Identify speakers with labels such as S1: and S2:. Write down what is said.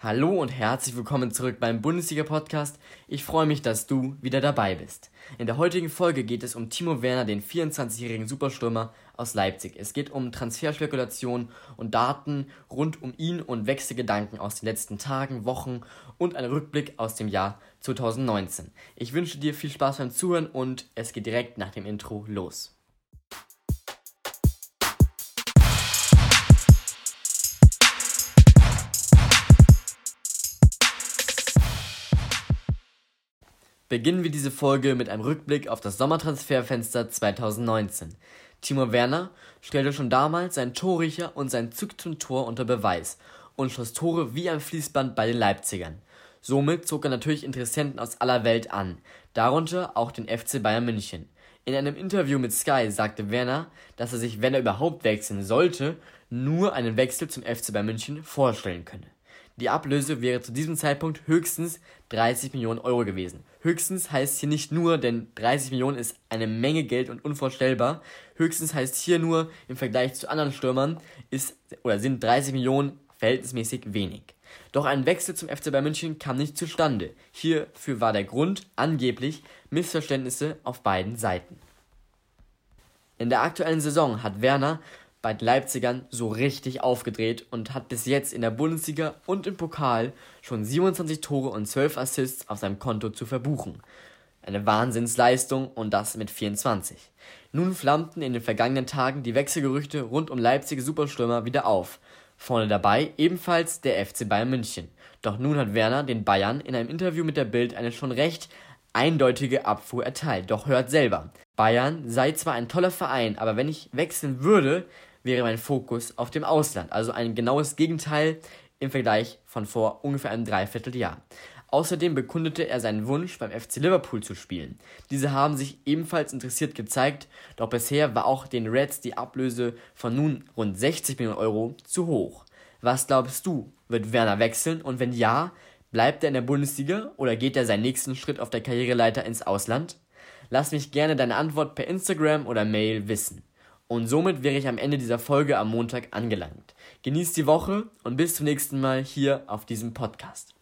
S1: Hallo und herzlich willkommen zurück beim Bundesliga-Podcast. Ich freue mich, dass du wieder dabei bist. In der heutigen Folge geht es um Timo Werner, den 24-jährigen Superstürmer aus Leipzig. Es geht um Transferspekulationen und Daten rund um ihn und Wechselgedanken aus den letzten Tagen, Wochen und einen Rückblick aus dem Jahr 2019. Ich wünsche dir viel Spaß beim Zuhören und es geht direkt nach dem Intro los. Beginnen wir diese Folge mit einem Rückblick auf das Sommertransferfenster 2019. Timo Werner stellte schon damals sein Torriecher und sein Zug zum Tor unter Beweis und schoss Tore wie am Fließband bei den Leipzigern. Somit zog er natürlich Interessenten aus aller Welt an, darunter auch den FC Bayern München. In einem Interview mit Sky sagte Werner, dass er sich, wenn er überhaupt wechseln sollte, nur einen Wechsel zum FC Bayern München vorstellen könne. Die Ablöse wäre zu diesem Zeitpunkt höchstens 30 Millionen Euro gewesen. Höchstens heißt hier nicht nur, denn 30 Millionen ist eine Menge Geld und unvorstellbar. Höchstens heißt hier nur, im Vergleich zu anderen Stürmern ist oder sind 30 Millionen verhältnismäßig wenig. Doch ein Wechsel zum FC Bayern München kam nicht zustande. Hierfür war der Grund angeblich Missverständnisse auf beiden Seiten. In der aktuellen Saison hat Werner bei den Leipzigern so richtig aufgedreht und hat bis jetzt in der Bundesliga und im Pokal schon 27 Tore und 12 Assists auf seinem Konto zu verbuchen. Eine Wahnsinnsleistung und das mit 24. Nun flammten in den vergangenen Tagen die Wechselgerüchte rund um Leipziger Superstürmer wieder auf. Vorne dabei ebenfalls der FC Bayern München. Doch nun hat Werner den Bayern in einem Interview mit der Bild eine schon recht eindeutige Abfuhr erteilt. Doch hört selber. Bayern sei zwar ein toller Verein, aber wenn ich wechseln würde, wäre mein Fokus auf dem Ausland. Also ein genaues Gegenteil im Vergleich von vor ungefähr einem Dreivierteljahr. Außerdem bekundete er seinen Wunsch, beim FC Liverpool zu spielen. Diese haben sich ebenfalls interessiert gezeigt, doch bisher war auch den Reds die Ablöse von nun rund 60 Millionen Euro zu hoch. Was glaubst du? Wird Werner wechseln? Und wenn ja, bleibt er in der Bundesliga oder geht er seinen nächsten Schritt auf der Karriereleiter ins Ausland? Lass mich gerne deine Antwort per Instagram oder Mail wissen. Und somit wäre ich am Ende dieser Folge am Montag angelangt. Genießt die Woche und bis zum nächsten Mal hier auf diesem Podcast.